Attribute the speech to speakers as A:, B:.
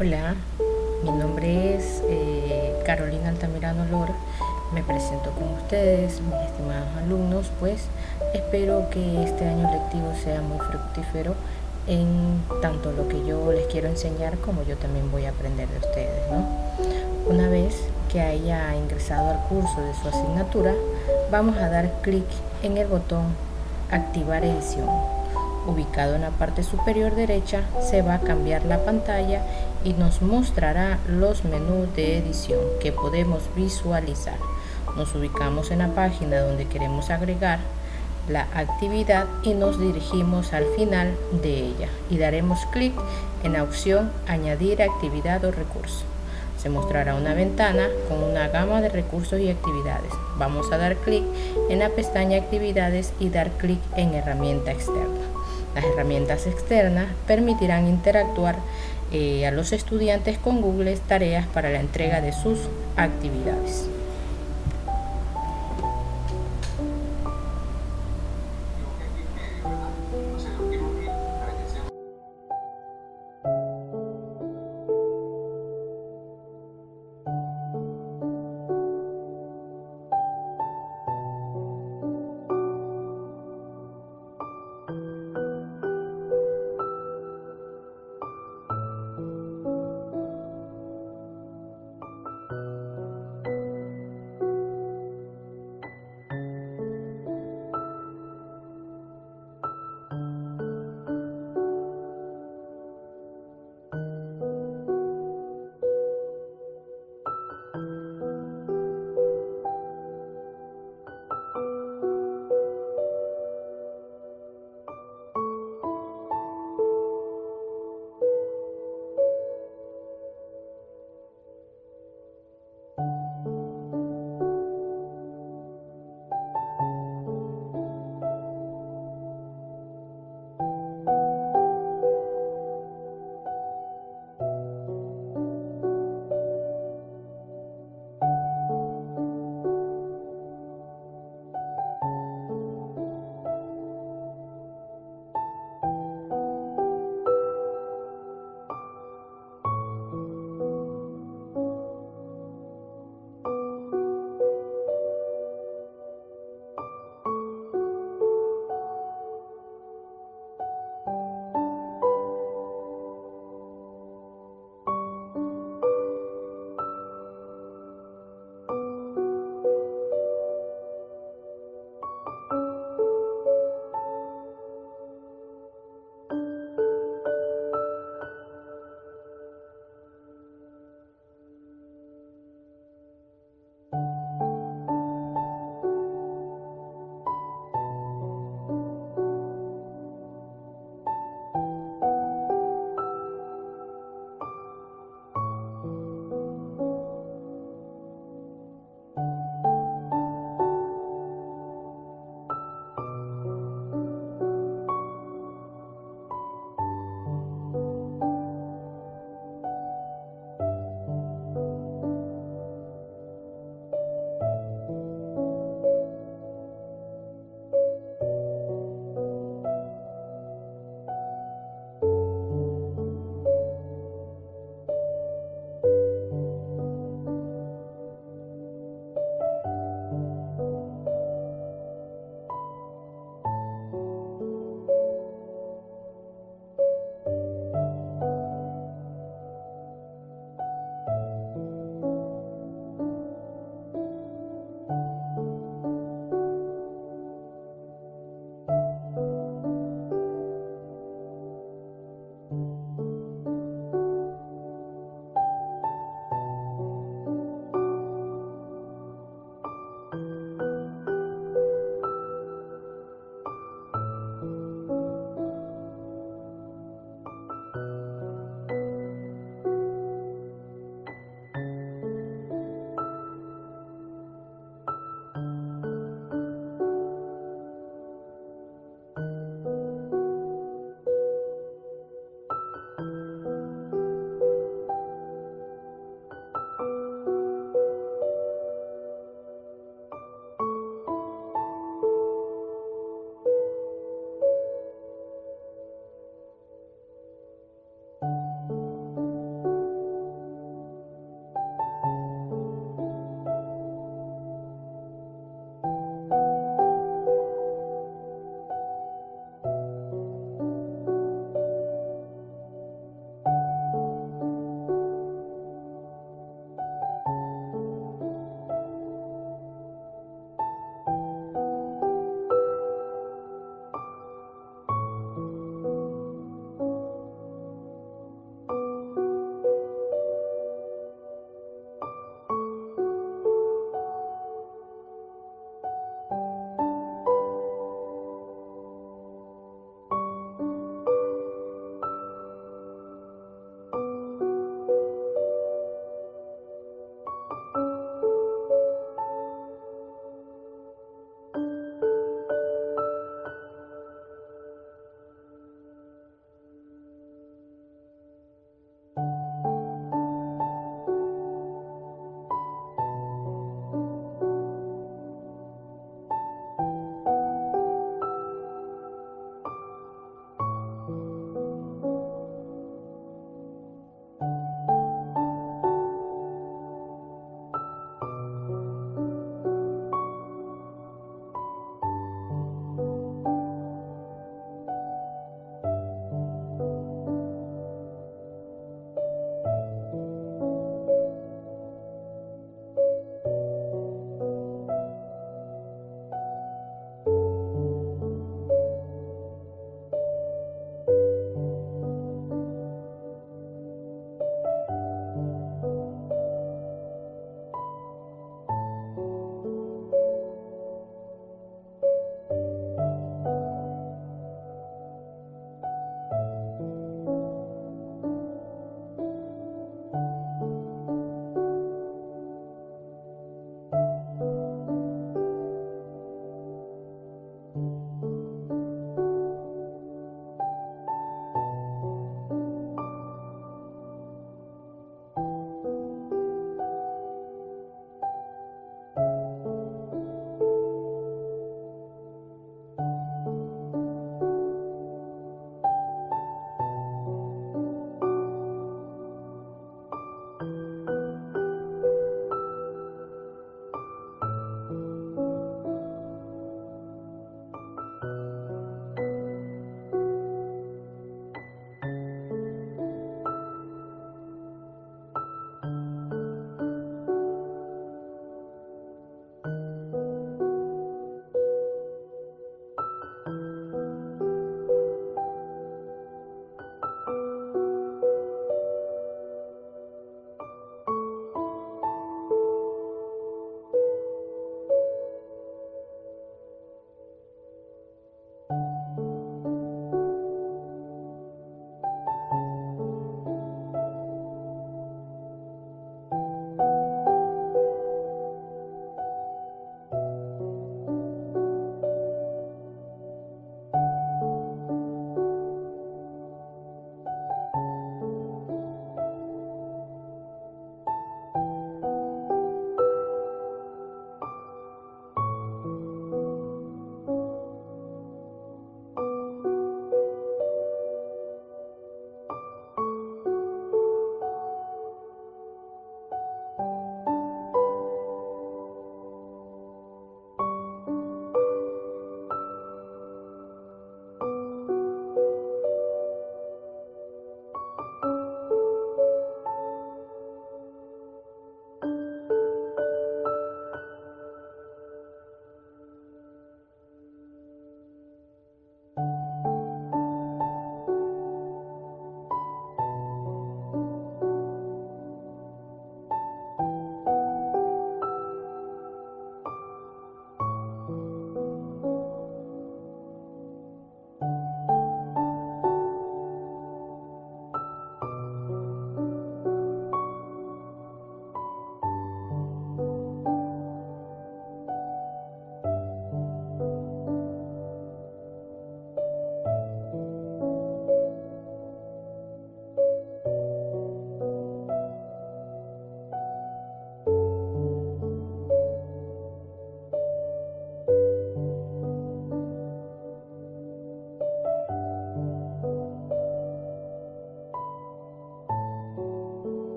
A: Hola, mi nombre es eh, Carolina Altamirano Lora. Me presento con ustedes, mis estimados alumnos, pues espero que este año lectivo sea muy fructífero en tanto lo que yo les quiero enseñar como yo también voy a aprender de ustedes. Una vez que haya ingresado al curso de su asignatura, vamos a dar clic en el botón Activar edición ubicado en la parte superior derecha, se va a cambiar la pantalla y nos mostrará los menús de edición que podemos visualizar. Nos ubicamos en la página donde queremos agregar la actividad y nos dirigimos al final de ella y daremos clic en la opción añadir actividad o recurso. Se mostrará una ventana con una gama de recursos y actividades. Vamos a dar clic en la pestaña actividades y dar clic en herramienta externa. Las herramientas externas permitirán interactuar eh, a los estudiantes con Google tareas para la entrega de sus actividades.